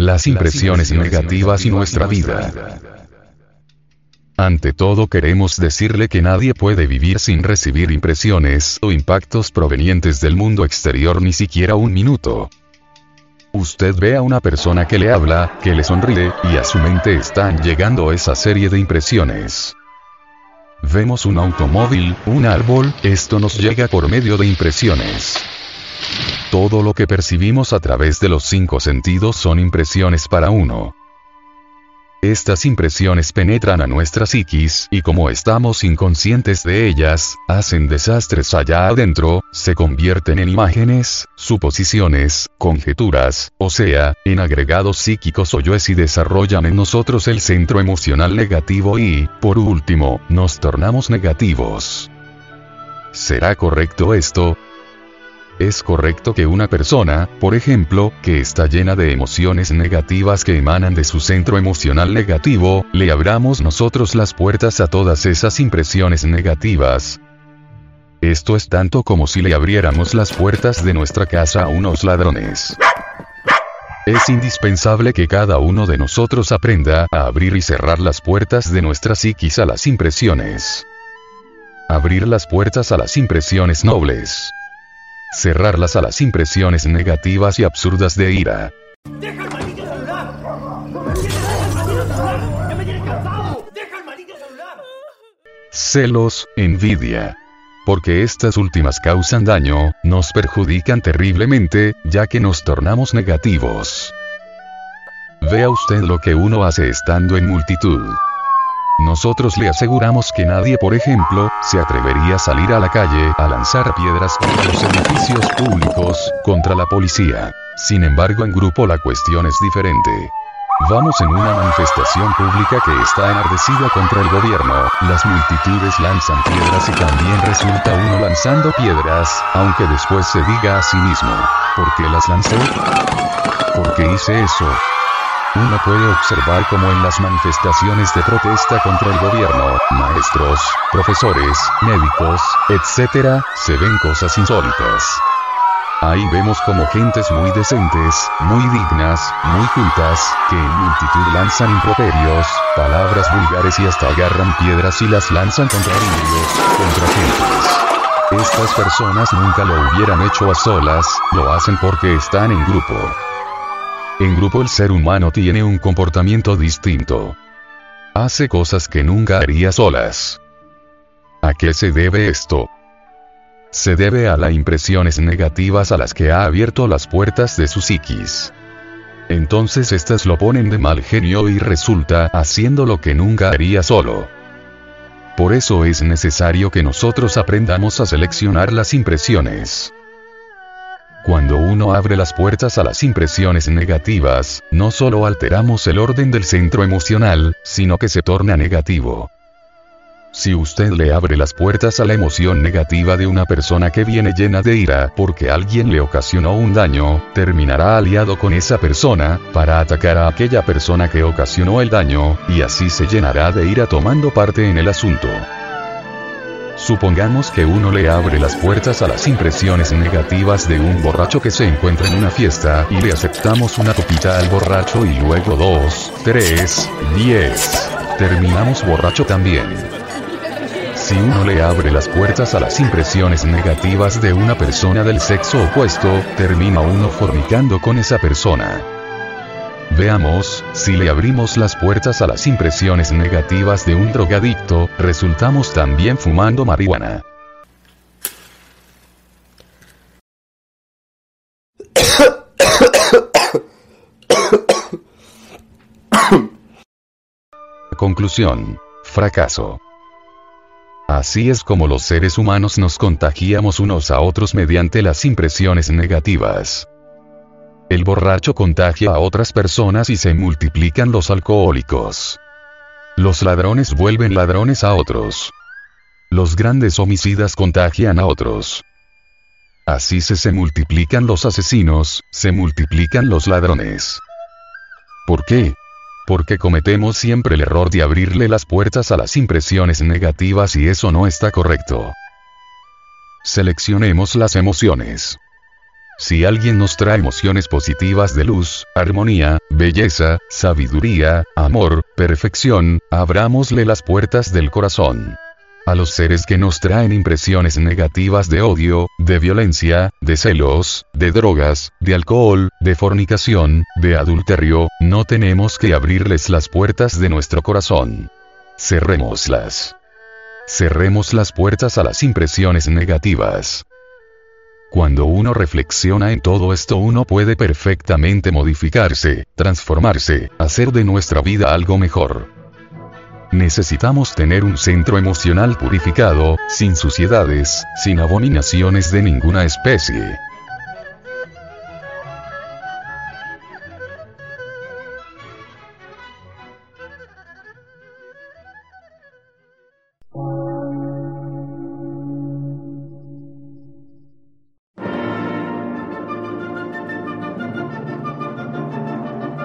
las impresiones negativas y nuestra vida. Ante todo queremos decirle que nadie puede vivir sin recibir impresiones o impactos provenientes del mundo exterior ni siquiera un minuto. Usted ve a una persona que le habla, que le sonríe, y a su mente están llegando esa serie de impresiones. Vemos un automóvil, un árbol, esto nos llega por medio de impresiones. Todo lo que percibimos a través de los cinco sentidos son impresiones para uno. Estas impresiones penetran a nuestra psiquis, y como estamos inconscientes de ellas, hacen desastres allá adentro, se convierten en imágenes, suposiciones, conjeturas, o sea, en agregados psíquicos o yoes y desarrollan en nosotros el centro emocional negativo y, por último, nos tornamos negativos. ¿Será correcto esto? Es correcto que una persona, por ejemplo, que está llena de emociones negativas que emanan de su centro emocional negativo, le abramos nosotros las puertas a todas esas impresiones negativas. Esto es tanto como si le abriéramos las puertas de nuestra casa a unos ladrones. Es indispensable que cada uno de nosotros aprenda a abrir y cerrar las puertas de nuestra psiquis a las impresiones. Abrir las puertas a las impresiones nobles cerrarlas a las impresiones negativas y absurdas de ira. ¡Deja el maldito celular! ¡Ya me tienes cansado! ¡Deja el maldito celular! Celos, envidia. Porque estas últimas causan daño, nos perjudican terriblemente, ya que nos tornamos negativos. Vea usted lo que uno hace estando en multitud. Nosotros le aseguramos que nadie, por ejemplo, se atrevería a salir a la calle a lanzar piedras contra los edificios públicos, contra la policía. Sin embargo, en grupo la cuestión es diferente. Vamos en una manifestación pública que está enardecida contra el gobierno, las multitudes lanzan piedras y también resulta uno lanzando piedras, aunque después se diga a sí mismo, ¿por qué las lancé? ¿Por qué hice eso? Uno puede observar como en las manifestaciones de protesta contra el gobierno, maestros, profesores, médicos, etc., se ven cosas insólitas. Ahí vemos como gentes muy decentes, muy dignas, muy cultas, que en multitud lanzan improperios, palabras vulgares y hasta agarran piedras y las lanzan contra indios, contra gentes. Estas personas nunca lo hubieran hecho a solas, lo hacen porque están en grupo. En grupo el ser humano tiene un comportamiento distinto. Hace cosas que nunca haría solas. ¿A qué se debe esto? Se debe a las impresiones negativas a las que ha abierto las puertas de su psiquis. Entonces estas lo ponen de mal genio y resulta haciendo lo que nunca haría solo. Por eso es necesario que nosotros aprendamos a seleccionar las impresiones. Cuando uno abre las puertas a las impresiones negativas, no solo alteramos el orden del centro emocional, sino que se torna negativo. Si usted le abre las puertas a la emoción negativa de una persona que viene llena de ira porque alguien le ocasionó un daño, terminará aliado con esa persona, para atacar a aquella persona que ocasionó el daño, y así se llenará de ira tomando parte en el asunto. Supongamos que uno le abre las puertas a las impresiones negativas de un borracho que se encuentra en una fiesta y le aceptamos una copita al borracho y luego dos, tres, diez. Terminamos borracho también. Si uno le abre las puertas a las impresiones negativas de una persona del sexo opuesto, termina uno fornicando con esa persona. Veamos, si le abrimos las puertas a las impresiones negativas de un drogadicto, resultamos también fumando marihuana. Conclusión. Fracaso. Así es como los seres humanos nos contagiamos unos a otros mediante las impresiones negativas. El borracho contagia a otras personas y se multiplican los alcohólicos. Los ladrones vuelven ladrones a otros. Los grandes homicidas contagian a otros. Así se se multiplican los asesinos, se multiplican los ladrones. ¿Por qué? Porque cometemos siempre el error de abrirle las puertas a las impresiones negativas y eso no está correcto. Seleccionemos las emociones. Si alguien nos trae emociones positivas de luz, armonía, belleza, sabiduría, amor, perfección, abrámosle las puertas del corazón. A los seres que nos traen impresiones negativas de odio, de violencia, de celos, de drogas, de alcohol, de fornicación, de adulterio, no tenemos que abrirles las puertas de nuestro corazón. Cerrémoslas. Cerremos las puertas a las impresiones negativas. Cuando uno reflexiona en todo esto uno puede perfectamente modificarse, transformarse, hacer de nuestra vida algo mejor. Necesitamos tener un centro emocional purificado, sin suciedades, sin abominaciones de ninguna especie.